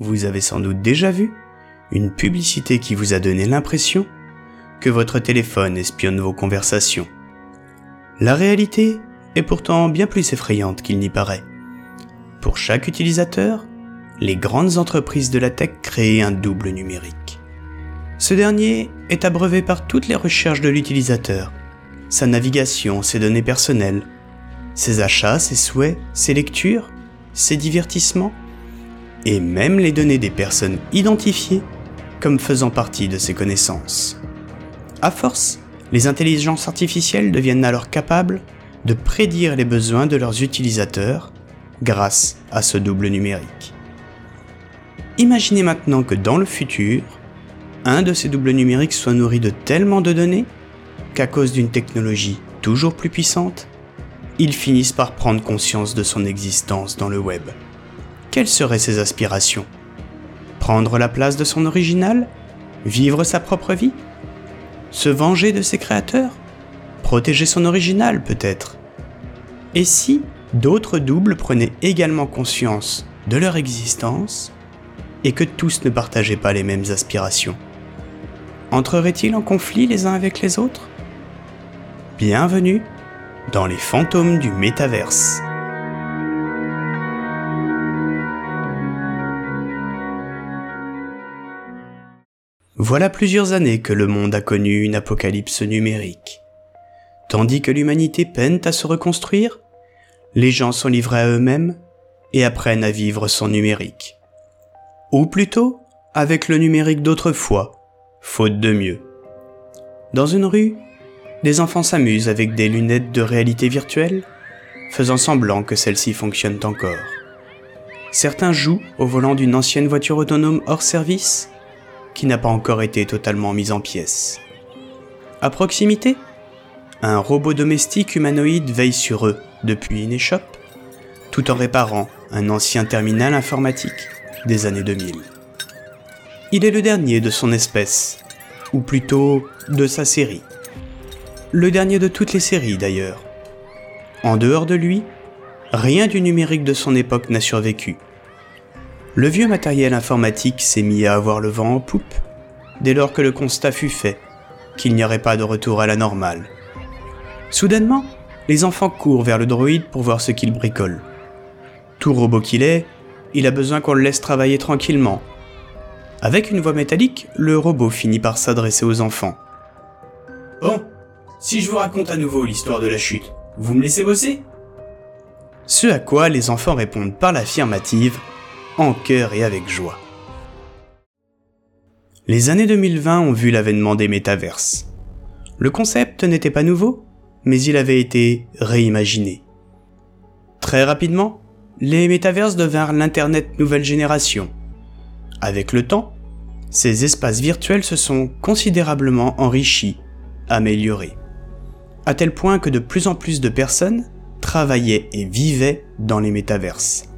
vous avez sans doute déjà vu une publicité qui vous a donné l'impression que votre téléphone espionne vos conversations. La réalité est pourtant bien plus effrayante qu'il n'y paraît. Pour chaque utilisateur, les grandes entreprises de la tech créent un double numérique. Ce dernier est abreuvé par toutes les recherches de l'utilisateur, sa navigation, ses données personnelles, ses achats, ses souhaits, ses lectures, ses divertissements, et même les données des personnes identifiées comme faisant partie de ses connaissances. À force, les intelligences artificielles deviennent alors capables de prédire les besoins de leurs utilisateurs grâce à ce double numérique. Imaginez maintenant que dans le futur, un de ces doubles numériques soit nourri de tellement de données qu'à cause d'une technologie toujours plus puissante, ils finissent par prendre conscience de son existence dans le web. Quelles seraient ses aspirations? Prendre la place de son original? Vivre sa propre vie? Se venger de ses créateurs? Protéger son original peut-être? Et si d'autres doubles prenaient également conscience de leur existence et que tous ne partageaient pas les mêmes aspirations? Entreraient-ils en conflit les uns avec les autres? Bienvenue dans les fantômes du métaverse. Voilà plusieurs années que le monde a connu une apocalypse numérique. Tandis que l'humanité peine à se reconstruire, les gens sont livrés à eux-mêmes et apprennent à vivre sans numérique. Ou plutôt, avec le numérique d'autrefois, faute de mieux. Dans une rue, des enfants s'amusent avec des lunettes de réalité virtuelle, faisant semblant que celles-ci fonctionnent encore. Certains jouent au volant d'une ancienne voiture autonome hors service, qui n'a pas encore été totalement mise en pièces. À proximité, un robot domestique humanoïde veille sur eux depuis une échoppe, tout en réparant un ancien terminal informatique des années 2000. Il est le dernier de son espèce, ou plutôt de sa série. Le dernier de toutes les séries d'ailleurs. En dehors de lui, rien du numérique de son époque n'a survécu. Le vieux matériel informatique s'est mis à avoir le vent en poupe, dès lors que le constat fut fait qu'il n'y aurait pas de retour à la normale. Soudainement, les enfants courent vers le droïde pour voir ce qu'il bricole. Tout robot qu'il est, il a besoin qu'on le laisse travailler tranquillement. Avec une voix métallique, le robot finit par s'adresser aux enfants. Bon, si je vous raconte à nouveau l'histoire de la chute, vous me laissez bosser? Ce à quoi les enfants répondent par l'affirmative, en cœur et avec joie. Les années 2020 ont vu l'avènement des métaverses. Le concept n'était pas nouveau, mais il avait été réimaginé. Très rapidement, les métaverses devinrent l'Internet nouvelle génération. Avec le temps, ces espaces virtuels se sont considérablement enrichis, améliorés. À tel point que de plus en plus de personnes travaillaient et vivaient dans les métaverses.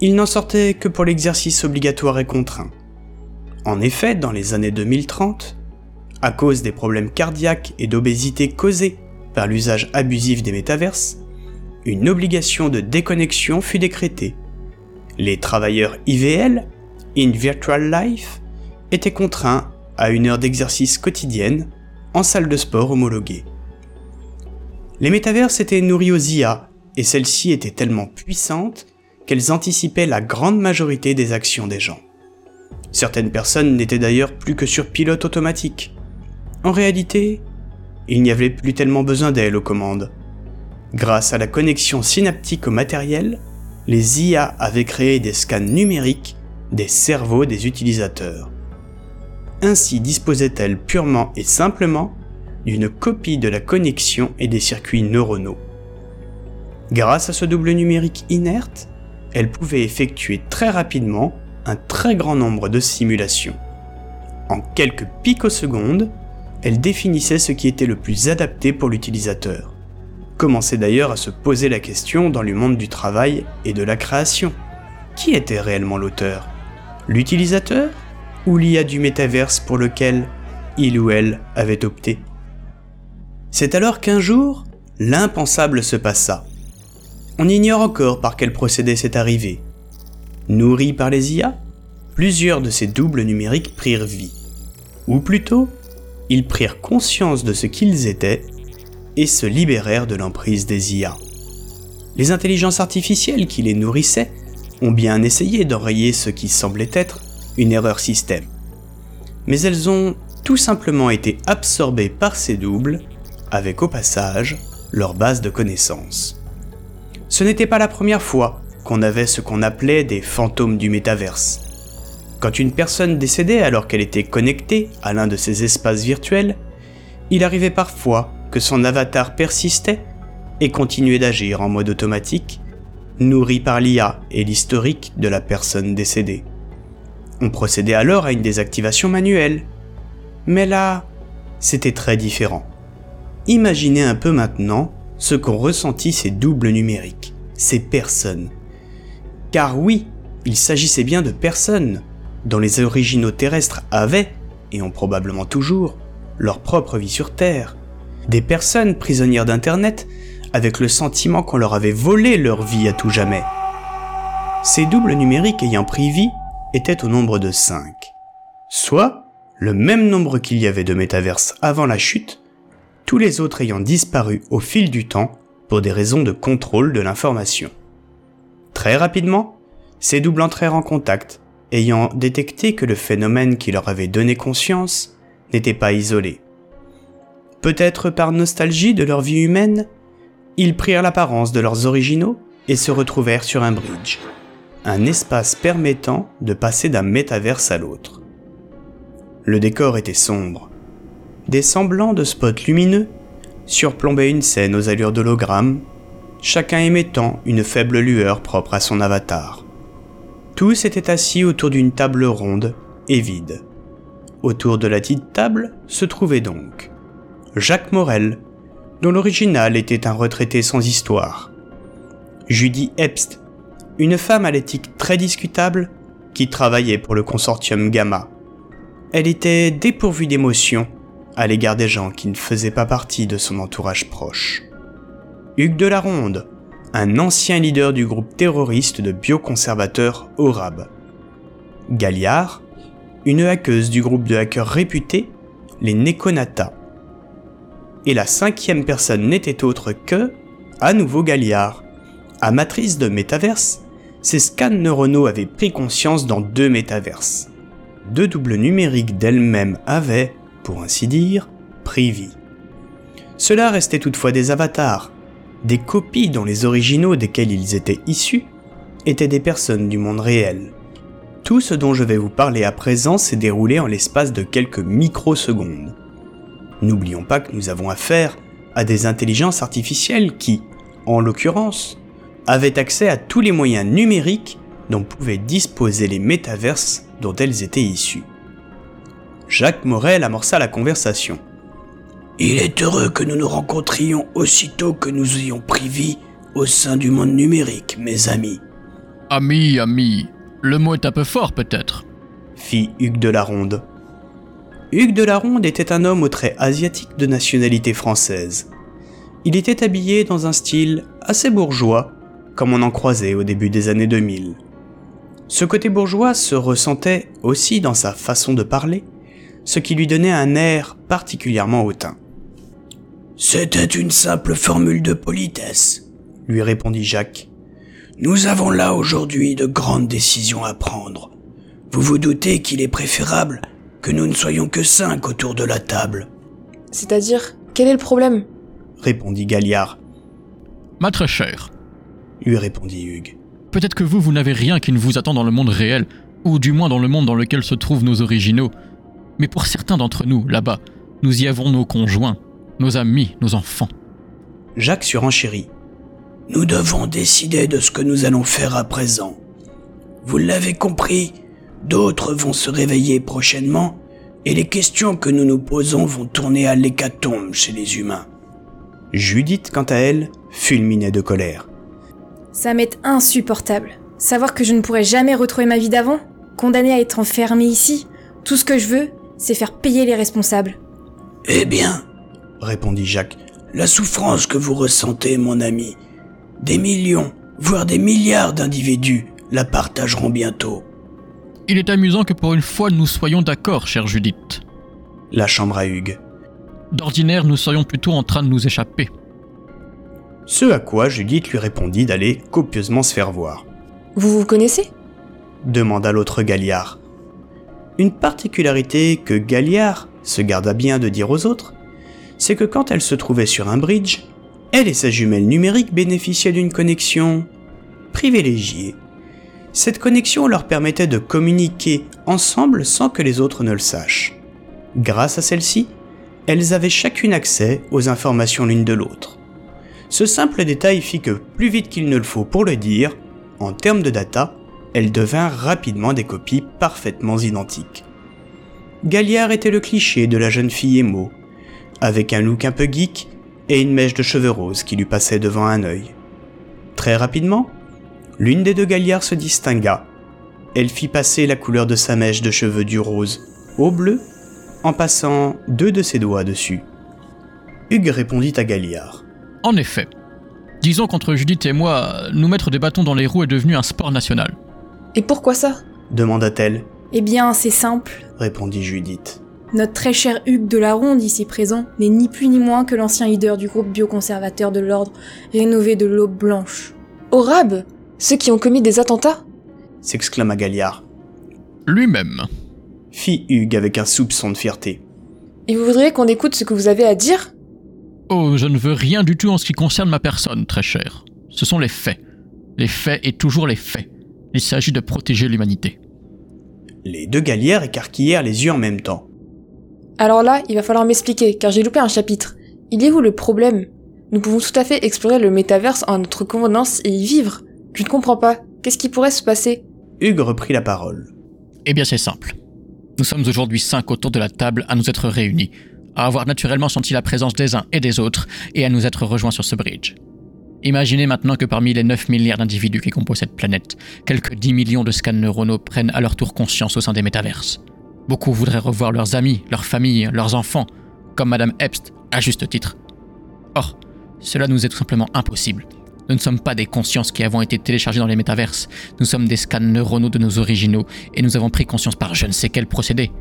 Il n'en sortait que pour l'exercice obligatoire et contraint. En effet, dans les années 2030, à cause des problèmes cardiaques et d'obésité causés par l'usage abusif des métaverses, une obligation de déconnexion fut décrétée. Les travailleurs IVL, in Virtual Life, étaient contraints à une heure d'exercice quotidienne en salle de sport homologuée. Les métaverses étaient nourries aux IA, et celles-ci étaient tellement puissantes qu'elles anticipaient la grande majorité des actions des gens. Certaines personnes n'étaient d'ailleurs plus que sur pilote automatique. En réalité, il n'y avait plus tellement besoin d'elles aux commandes. Grâce à la connexion synaptique au matériel, les IA avaient créé des scans numériques des cerveaux des utilisateurs. Ainsi disposaient-elles purement et simplement d'une copie de la connexion et des circuits neuronaux. Grâce à ce double numérique inerte, elles pouvaient effectuer très rapidement un très grand nombre de simulations. En quelques picosecondes, elles définissaient ce qui était le plus adapté pour l'utilisateur commençait d'ailleurs à se poser la question dans le monde du travail et de la création. Qui était réellement l'auteur? L'utilisateur ou l'IA du métaverse pour lequel il ou elle avait opté? C'est alors qu'un jour, l'impensable se passa. On ignore encore par quel procédé c'est arrivé. Nourri par les IA plusieurs de ces doubles numériques prirent vie. Ou plutôt, ils prirent conscience de ce qu'ils étaient et se libérèrent de l'emprise des IA. Les intelligences artificielles qui les nourrissaient ont bien essayé d'enrayer ce qui semblait être une erreur système. Mais elles ont tout simplement été absorbées par ces doubles, avec au passage leur base de connaissances. Ce n'était pas la première fois qu'on avait ce qu'on appelait des fantômes du métaverse. Quand une personne décédait alors qu'elle était connectée à l'un de ces espaces virtuels, il arrivait parfois que son avatar persistait et continuait d'agir en mode automatique, nourri par l'IA et l'historique de la personne décédée. On procédait alors à une désactivation manuelle. Mais là, c'était très différent. Imaginez un peu maintenant ce qu'ont ressenti ces doubles numériques, ces personnes. Car oui, il s'agissait bien de personnes dont les originaux terrestres avaient, et ont probablement toujours, leur propre vie sur Terre. Des personnes prisonnières d'Internet avec le sentiment qu'on leur avait volé leur vie à tout jamais. Ces doubles numériques ayant pris vie étaient au nombre de 5. Soit le même nombre qu'il y avait de métaverses avant la chute, tous les autres ayant disparu au fil du temps pour des raisons de contrôle de l'information. Très rapidement, ces doubles entrèrent en contact, ayant détecté que le phénomène qui leur avait donné conscience n'était pas isolé. Peut-être par nostalgie de leur vie humaine, ils prirent l'apparence de leurs originaux et se retrouvèrent sur un bridge, un espace permettant de passer d'un métaverse à l'autre. Le décor était sombre. Des semblants de spots lumineux surplombaient une scène aux allures d'hologramme, chacun émettant une faible lueur propre à son avatar. Tous étaient assis autour d'une table ronde et vide. Autour de la dite table se trouvait donc Jacques Morel, dont l'original était un retraité sans histoire. Judy Epst, une femme à l'éthique très discutable qui travaillait pour le consortium Gamma. Elle était dépourvue d'émotion à l'égard des gens qui ne faisaient pas partie de son entourage proche. Hugues de la Ronde, un ancien leader du groupe terroriste de bioconservateurs Orab. Galliard, une hackeuse du groupe de hackers réputés, les Nekonata et la cinquième personne n'était autre que, à nouveau Galliard. À matrice de métaverse, ces scans neuronaux avaient pris conscience dans deux métaverses. Deux doubles numériques d'elles-mêmes avaient, pour ainsi dire, pris vie. Cela restait toutefois des avatars, des copies dont les originaux desquels ils étaient issus étaient des personnes du monde réel. Tout ce dont je vais vous parler à présent s'est déroulé en l'espace de quelques microsecondes. N'oublions pas que nous avons affaire à des intelligences artificielles qui, en l'occurrence, avaient accès à tous les moyens numériques dont pouvaient disposer les métaverses dont elles étaient issues. Jacques Morel amorça la conversation. Il est heureux que nous nous rencontrions aussitôt que nous ayons pris vie au sein du monde numérique, mes amis. Ami, ami, le mot est un peu fort peut-être, fit Hugues de la Ronde. Hugues de la Ronde était un homme au trait asiatique de nationalité française. Il était habillé dans un style assez bourgeois, comme on en croisait au début des années 2000. Ce côté bourgeois se ressentait aussi dans sa façon de parler, ce qui lui donnait un air particulièrement hautain. C'était une simple formule de politesse, lui répondit Jacques. Nous avons là aujourd'hui de grandes décisions à prendre. Vous vous doutez qu'il est préférable que nous ne soyons que cinq autour de la table. C'est-à-dire, quel est le problème? répondit Galliard. Ma très chère, lui répondit Hugues. Peut-être que vous, vous n'avez rien qui ne vous attend dans le monde réel, ou du moins dans le monde dans lequel se trouvent nos originaux. Mais pour certains d'entre nous, là-bas, nous y avons nos conjoints, nos amis, nos enfants. Jacques surenchérit. Nous devons décider de ce que nous allons faire à présent. Vous l'avez compris, D'autres vont se réveiller prochainement et les questions que nous nous posons vont tourner à l'hécatombe chez les humains. Judith, quant à elle, fulminait de colère. Ça m'est insupportable. Savoir que je ne pourrai jamais retrouver ma vie d'avant, condamnée à être enfermée ici, tout ce que je veux, c'est faire payer les responsables. Eh bien, répondit Jacques, la souffrance que vous ressentez, mon ami, des millions, voire des milliards d'individus la partageront bientôt. Il est amusant que pour une fois nous soyons d'accord, chère Judith. La chambre à Hugues. D'ordinaire, nous serions plutôt en train de nous échapper. Ce à quoi Judith lui répondit d'aller copieusement se faire voir. Vous vous connaissez? demanda l'autre Galliard. Une particularité que Galliard se garda bien de dire aux autres, c'est que quand elle se trouvait sur un bridge, elle et sa jumelle numérique bénéficiaient d'une connexion privilégiée. Cette connexion leur permettait de communiquer ensemble sans que les autres ne le sachent. Grâce à celle-ci, elles avaient chacune accès aux informations l'une de l'autre. Ce simple détail fit que, plus vite qu'il ne le faut pour le dire, en termes de data, elles devinrent rapidement des copies parfaitement identiques. Galliard était le cliché de la jeune fille émo, avec un look un peu geek et une mèche de cheveux roses qui lui passait devant un œil. Très rapidement, l'une des deux Galliards se distingua. Elle fit passer la couleur de sa mèche de cheveux du rose au bleu en passant deux de ses doigts dessus. Hugues répondit à Galliard. En effet. Disons qu'entre Judith et moi, nous mettre des bâtons dans les roues est devenu un sport national. Et pourquoi ça demanda-t-elle. Eh bien, c'est simple, répondit Judith. Notre très cher Hugues de la Ronde, ici présent, n'est ni plus ni moins que l'ancien leader du groupe bioconservateur de l'ordre rénové de l'Aube Blanche. Au rab Ceux qui ont commis des attentats s'exclama Galliard. Lui-même. Fit Hugues avec un soupçon de fierté. Et vous voudriez qu'on écoute ce que vous avez à dire Oh, je ne veux rien du tout en ce qui concerne ma personne, très cher. Ce sont les faits. Les faits et toujours les faits. Il s'agit de protéger l'humanité. Les deux Gallières écarquillèrent les yeux en même temps. Alors là, il va falloir m'expliquer, car j'ai loupé un chapitre. Il est où le problème? Nous pouvons tout à fait explorer le métaverse en notre convenance et y vivre. Je ne comprends pas. Qu'est-ce qui pourrait se passer? Hugues reprit la parole. Eh bien, c'est simple. Nous sommes aujourd'hui cinq autour de la table à nous être réunis, à avoir naturellement senti la présence des uns et des autres, et à nous être rejoints sur ce bridge. Imaginez maintenant que parmi les 9 milliards d'individus qui composent cette planète, quelques 10 millions de scans neuronaux prennent à leur tour conscience au sein des métaverses. Beaucoup voudraient revoir leurs amis, leurs familles, leurs enfants, comme Madame Epst, à juste titre. Or, cela nous est tout simplement impossible. Nous ne sommes pas des consciences qui avons été téléchargées dans les métaverses, nous sommes des scans neuronaux de nos originaux, et nous avons pris conscience par je ne sais quel procédé.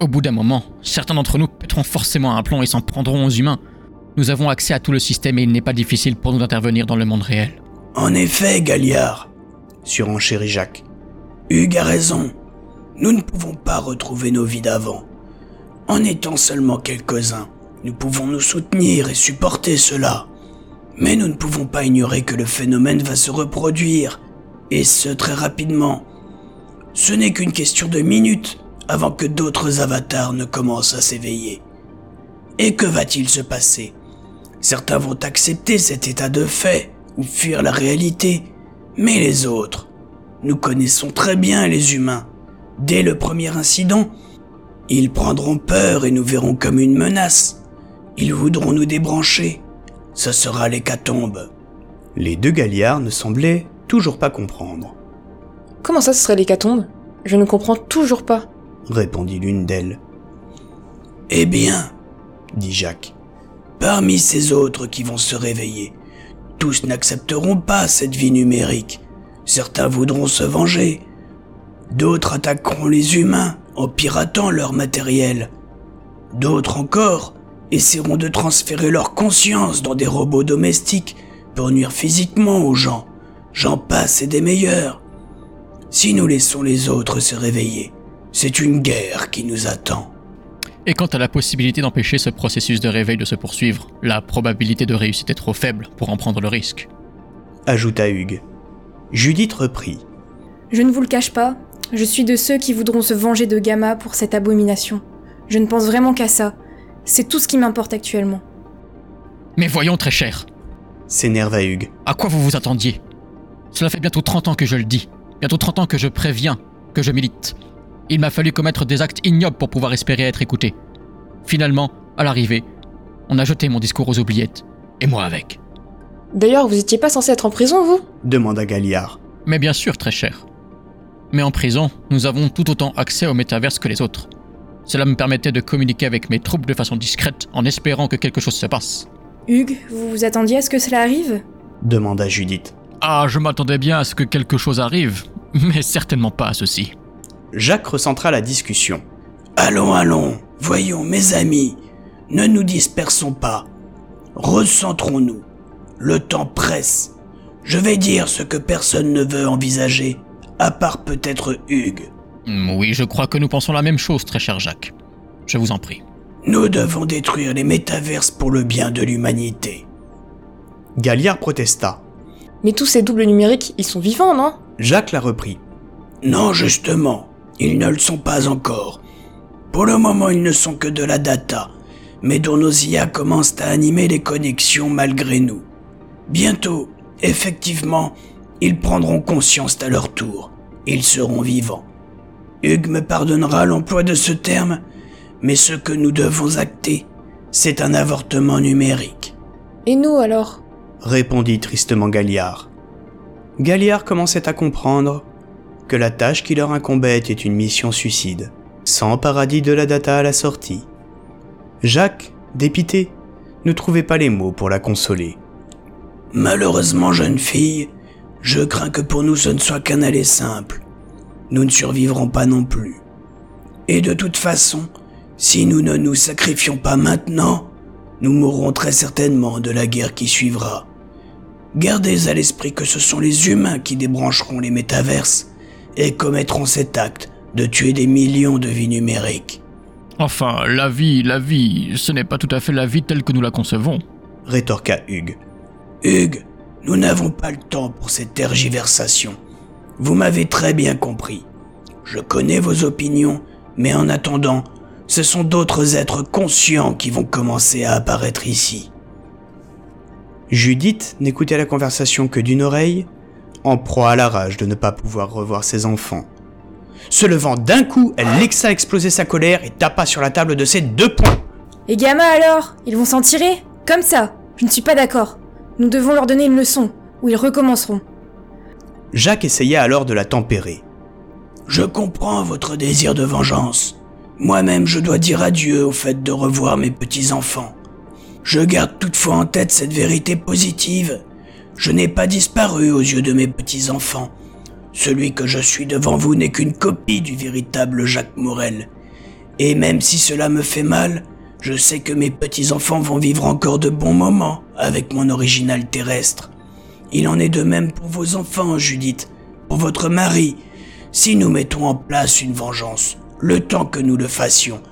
Au bout d'un moment, certains d'entre nous pèteront forcément un plomb et s'en prendront aux humains. Nous avons accès à tout le système et il n'est pas difficile pour nous d'intervenir dans le monde réel. En effet, Galliard, surenchérit Jacques. Hugues a raison. Nous ne pouvons pas retrouver nos vies d'avant. En étant seulement quelques-uns, nous pouvons nous soutenir et supporter cela. Mais nous ne pouvons pas ignorer que le phénomène va se reproduire, et ce très rapidement. Ce n'est qu'une question de minutes avant que d'autres avatars ne commencent à s'éveiller. Et que va-t-il se passer? Certains vont accepter cet état de fait ou fuir la réalité, mais les autres, nous connaissons très bien les humains. Dès le premier incident, ils prendront peur et nous verront comme une menace. Ils voudront nous débrancher. Ce sera l'hécatombe. Les deux Galliards ne semblaient toujours pas comprendre. Comment ça ce serait l'hécatombe? Je ne comprends toujours pas. Répondit l'une d'elles. Eh bien, dit Jacques, parmi ces autres qui vont se réveiller, tous n'accepteront pas cette vie numérique. Certains voudront se venger. D'autres attaqueront les humains en piratant leur matériel. D'autres encore essaieront de transférer leur conscience dans des robots domestiques pour nuire physiquement aux gens. J'en passe et des meilleurs. Si nous laissons les autres se réveiller, c'est une guerre qui nous attend. Et quant à la possibilité d'empêcher ce processus de réveil de se poursuivre, la probabilité de réussite est trop faible pour en prendre le risque. Ajouta Hugues. Judith reprit. Je ne vous le cache pas, je suis de ceux qui voudront se venger de Gamma pour cette abomination. Je ne pense vraiment qu'à ça. C'est tout ce qui m'importe actuellement. Mais voyons, très cher, S'énerva Hugues. à quoi vous vous attendiez? Cela fait bientôt 30 ans que je le dis, bientôt 30 ans que je préviens, que je milite. Il m'a fallu commettre des actes ignobles pour pouvoir espérer être écouté. Finalement, à l'arrivée, on a jeté mon discours aux oubliettes, et moi avec. D'ailleurs, vous étiez pas censé être en prison, vous? demanda Galliard. Mais bien sûr, très cher. Mais en prison, nous avons tout autant accès au métaverse que les autres. Cela me permettait de communiquer avec mes troupes de façon discrète en espérant que quelque chose se passe. Hugues, vous vous attendiez à ce que cela arrive? demanda Judith. Ah, je m'attendais bien à ce que quelque chose arrive, mais certainement pas à ceci. Jacques recentra la discussion. Allons, allons, voyons, mes amis, ne nous dispersons pas. Recentrons-nous. Le temps presse. Je vais dire ce que personne ne veut envisager, à part peut-être Hugues. Hmm, Oui, je crois que nous pensons la même chose, très cher Jacques. Je vous en prie. Nous devons détruire les métaverses pour le bien de l'humanité. Galliard protesta. Mais tous ces doubles numériques, ils sont vivants, non? Jacques la reprit. Non, justement, ils ne le sont pas encore. Pour le moment, ils ne sont que de la data, mais dont nos IA commencent à animer les connexions malgré nous. Bientôt, effectivement, ils prendront conscience à leur tour. Ils seront vivants. Hugues me pardonnera l'emploi de ce terme, mais ce que nous devons acter, c'est un avortement numérique. Et nous alors? répondit tristement Galliard. Galliard commençait à comprendre que la tâche qui leur incombait était une mission suicide, sans paradis de la data à la sortie. Jacques, dépité, ne trouvait pas les mots pour la consoler. Malheureusement, jeune fille, je crains que pour nous ce ne soit qu'un aller simple. Nous ne survivrons pas non plus. Et de toute façon, si nous ne nous sacrifions pas maintenant, nous mourrons très certainement de la guerre qui suivra. Gardez à l'esprit que ce sont les humains qui débrancheront les métaverses et commettront cet acte de tuer des millions de vies numériques. Enfin, la vie, la vie, ce n'est pas tout à fait la vie telle que nous la concevons. rétorqua Hugues. Hugues, nous n'avons pas le temps pour cette tergiversation. Vous m'avez très bien compris. Je connais vos opinions, mais en attendant, ce sont d'autres êtres conscients qui vont commencer à apparaître ici. Judith n'écoutait la conversation que d'une oreille, en proie à la rage de ne pas pouvoir revoir ses enfants. Se levant d'un coup, elle laissa exploser sa colère et tapa sur la table de ses deux poings. Et gamins alors Ils vont s'en tirer? Comme ça Je ne suis pas d'accord. Nous devons leur donner une leçon, ou ils recommenceront. Jacques essaya alors de la tempérer. Je comprends votre désir de vengeance. Moi-même, je dois dire adieu au fait de revoir mes petits-enfants. Je garde toutefois en tête cette vérité positive. Je n'ai pas disparu aux yeux de mes petits-enfants. Celui que je suis devant vous n'est qu'une copie du véritable Jacques Morel. Et même si cela me fait mal, je sais que mes petits-enfants vont vivre encore de bons moments avec mon original terrestre. Il en est de même pour vos enfants, Judith, pour votre mari. Si nous mettons en place une vengeance, le temps que nous le fassions,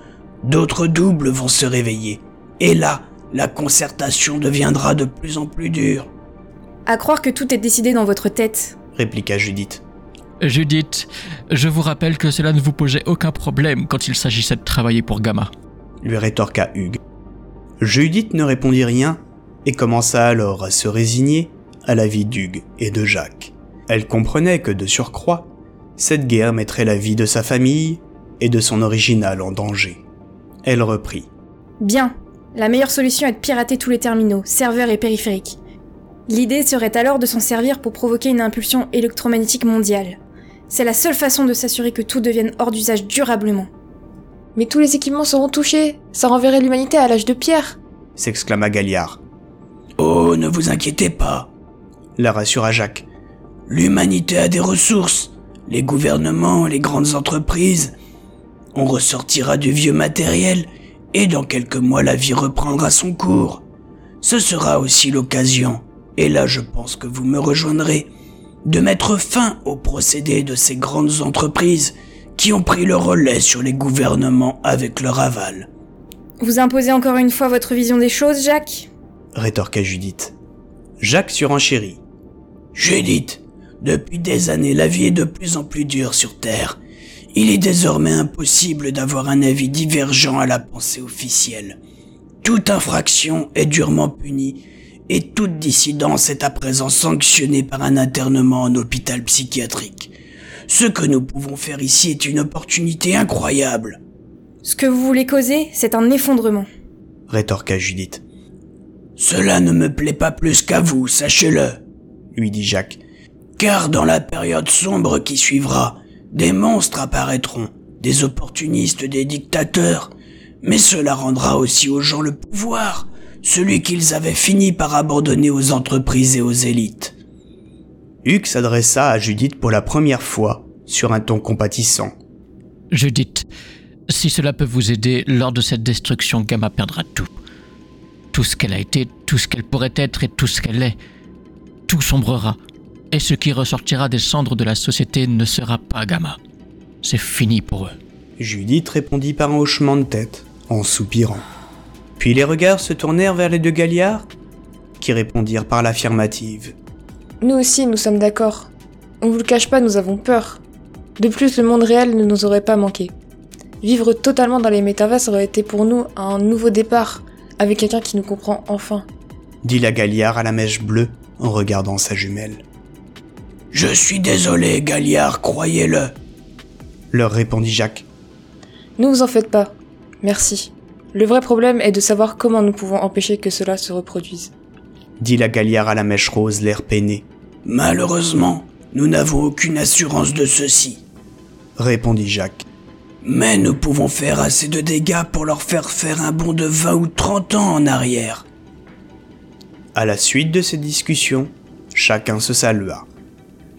d'autres doubles vont se réveiller. Et là, la concertation deviendra de plus en plus dure. À croire que tout est décidé dans votre tête. répliqua Judith. Judith, je vous rappelle que cela ne vous posait aucun problème quand il s'agissait de travailler pour Gamma. lui rétorqua Hugues. Judith ne répondit rien et commença alors à se résigner à la vie d'Hugues et de Jacques. Elle comprenait que de surcroît, cette guerre mettrait la vie de sa famille et de son original en danger. Elle reprit. Bien. La meilleure solution est de pirater tous les terminaux, serveurs et périphériques. L'idée serait alors de s'en servir pour provoquer une impulsion électromagnétique mondiale. C'est la seule façon de s'assurer que tout devienne hors d'usage durablement. Mais tous les équipements seront touchés. Ça renverrait l'humanité à l'âge de pierre. s'exclama Galliard. Oh, ne vous inquiétez pas. La rassura Jacques. L'humanité a des ressources. Les gouvernements, les grandes entreprises. On ressortira du vieux matériel et dans quelques mois la vie reprendra son cours. Ce sera aussi l'occasion, et là je pense que vous me rejoindrez, de mettre fin au procédé de ces grandes entreprises qui ont pris le relais sur les gouvernements avec leur aval. Vous imposez encore une fois votre vision des choses, Jacques? Rétorqua Judith. Jacques surenchérit. Judith, depuis des années, la vie est de plus en plus dure sur Terre. Il est désormais impossible d'avoir un avis divergent à la pensée officielle. Toute infraction est durement punie et toute dissidence est à présent sanctionnée par un internement en hôpital psychiatrique. Ce que nous pouvons faire ici est une opportunité incroyable. Ce que vous voulez causer, c'est un effondrement. rétorqua Judith. Cela ne me plaît pas plus qu'à vous, sachez-le, lui dit Jacques. Car dans la période sombre qui suivra, des monstres apparaîtront, des opportunistes, des dictateurs, mais cela rendra aussi aux gens le pouvoir, celui qu'ils avaient fini par abandonner aux entreprises et aux élites. Hugues s'adressa à Judith pour la première fois, sur un ton compatissant. Judith, si cela peut vous aider, lors de cette destruction, Gamma perdra tout. Tout ce qu'elle a été, tout ce qu'elle pourrait être et tout ce qu'elle est. Tout sombrera. Et ce qui ressortira des cendres de la société ne sera pas Gamma. C'est fini pour eux. Judith répondit par un hochement de tête, en soupirant. Puis les regards se tournèrent vers les deux Galliards, qui répondirent par l'affirmative. Nous aussi, nous sommes d'accord. On vous le cache pas, nous avons peur. De plus, le monde réel ne nous aurait pas manqué. Vivre totalement dans les métaverses aurait été pour nous un nouveau départ, avec quelqu'un qui nous comprend enfin. Dit la Galliard à la mèche bleue en regardant sa jumelle. Je suis désolé, Galliard, croyez-le. Leur répondit Jacques. Ne vous en faites pas. Merci. Le vrai problème est de savoir comment nous pouvons empêcher que cela se reproduise. Dit la Galliard à la mèche rose, l'air peiné. Malheureusement, nous n'avons aucune assurance de ceci. Répondit Jacques. Mais nous pouvons faire assez de dégâts pour leur faire faire un bond de 20 ou 30 ans en arrière. À la suite de cette discussion, chacun se salua.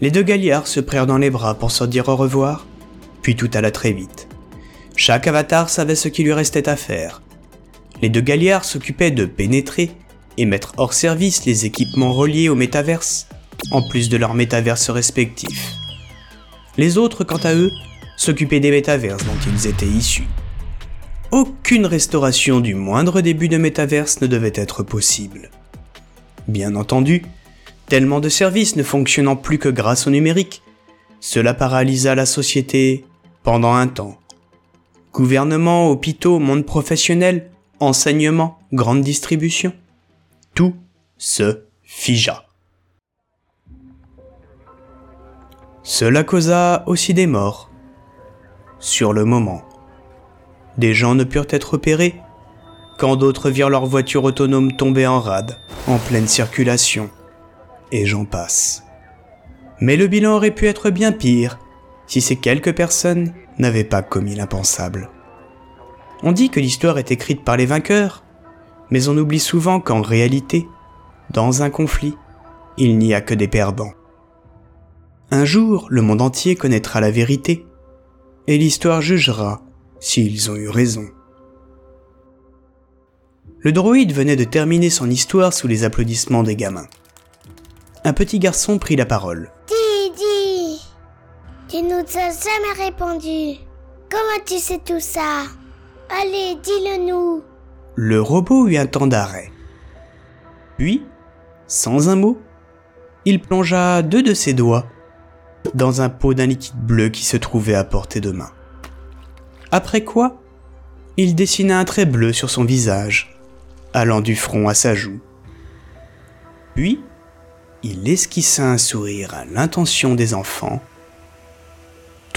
Les deux Galliards se prirent dans les bras pour se dire au revoir, puis tout alla très vite. Chaque avatar savait ce qui lui restait à faire. Les deux Galliards s'occupaient de pénétrer et mettre hors service les équipements reliés au métaverse, en plus de leurs métaverses respectifs. Les autres, quant à eux, s'occuper des métaverses dont ils étaient issus. Aucune restauration du moindre début de métaverse ne devait être possible. Bien entendu, tellement de services ne fonctionnant plus que grâce au numérique, cela paralysa la société pendant un temps. Gouvernement, hôpitaux, monde professionnel, enseignement, grande distribution. Tout se figea. Cela causa aussi des morts, sur le moment. Des gens ne purent être opérés, quand d'autres virent leur voiture autonome tomber en rade, en pleine circulation, et j'en passe. Mais le bilan aurait pu être bien pire si ces quelques personnes n'avaient pas commis l'impensable. On dit que l'histoire est écrite par les vainqueurs, mais on oublie souvent qu'en réalité, dans un conflit, il n'y a que des perdants. Un jour, le monde entier connaîtra la vérité, et l'histoire jugera s'ils ont eu raison. Le droïde venait de terminer son histoire sous les applaudissements des gamins. Un petit garçon prit la parole. Tu nous as jamais répondu. Comment tu sais tout ça? Allez, dis-le nous. Le robot eut un temps d'arrêt. Puis, sans un mot, il plongea deux de ses doigts dans un pot d'un liquide bleu qui se trouvait à portée de main. Après quoi, il dessina un trait bleu sur son visage, allant du front à sa joue. Puis, il esquissa un sourire à l'intention des enfants,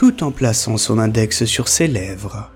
tout en plaçant son index sur ses lèvres.